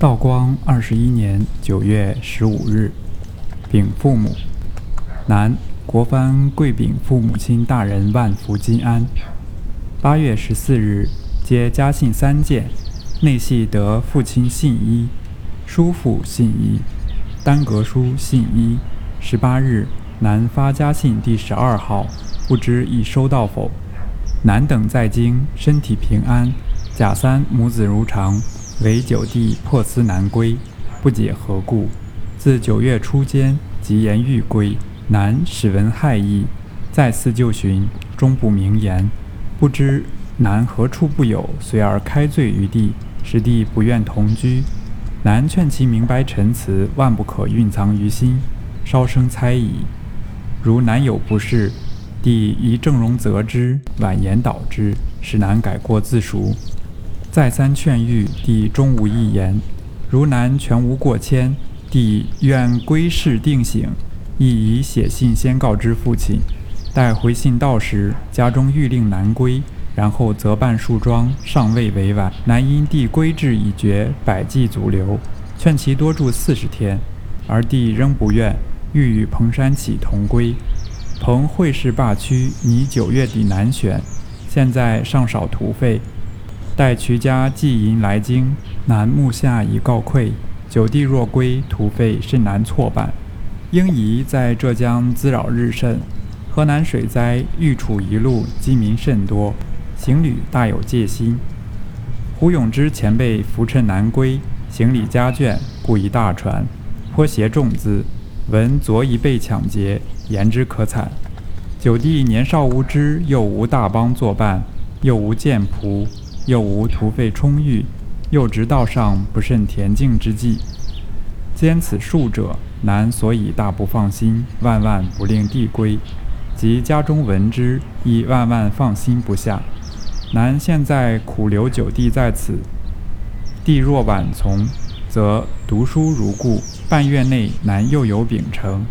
道光二十一年九月十五日，禀父母：男国藩跪禀父母亲大人万福金安。八月十四日，接家信三件，内系得父亲信一，叔父信一，单阁书信一。十八日，男发家信第十二号，不知已收到否？男等在京，身体平安。甲三母子如常。为九弟破思难归，不解何故。自九月初间，即言欲归，难始闻害意，再次就寻，终不明言。不知难何处不有，随而开罪于弟，使弟不愿同居。难劝其明白陈词，万不可蕴藏于心，稍生猜疑。如难有不是，弟宜正容责之，婉言导之，使难改过自赎。再三劝谕，弟终无一言。如南全无过谦，弟愿归事定省，亦已写信先告知父亲。待回信到时，家中欲令南归，然后则办树桩，尚未委婉。南因弟归志已决，百计阻留，劝其多住四十天，而弟仍不愿，欲与彭山起同归。彭会试罢区拟九月底南选，现在尚少图费。待瞿家寄银来京，南目下已告溃。九弟若归，徒费甚难错办。应疑在浙江滋扰日甚，河南水灾欲处一路，饥民甚多，行旅大有戒心。胡永之前辈浮沉南归，行李家眷，故一大船，颇携重资。闻昨已被抢劫，言之可惨。九弟年少无知，又无大帮作伴，又无剑仆。又无徒费充裕，又直道上不甚恬静之际。兼此数者，难所以大不放心，万万不令弟归。及家中闻之，亦万万放心不下。难现在苦留九弟在此，弟若晚从，则读书如故；半月内难又有秉承。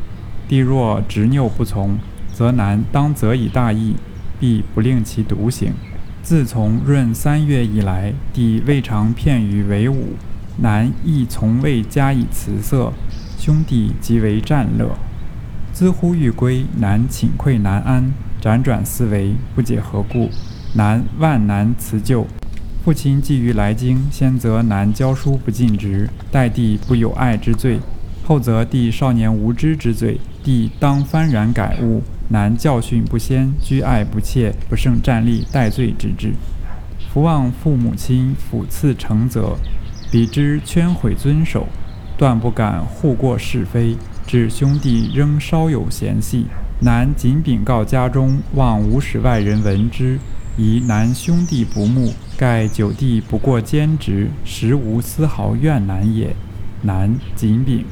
弟若执拗不从，则难当责以大义，必不令其独行。自从闰三月以来，弟未尝片语为武，男亦从未加以辞色，兄弟极为战乐。兹呼欲归，男请愧难安，辗转思维，不解何故，男万难辞旧。父亲既于来京，先则男教书不尽职，待弟不有爱之罪；后则弟少年无知之罪，弟当幡然改悟。难教训不先，居爱不切，不胜战力，待罪之至。福望父母亲抚赐承责，彼之圈毁遵守，断不敢护过是非。致兄弟仍稍有嫌隙，难仅禀告家中，望无使外人闻之。疑难兄弟不睦，盖九弟不过兼职，实无丝毫怨难也。难谨禀。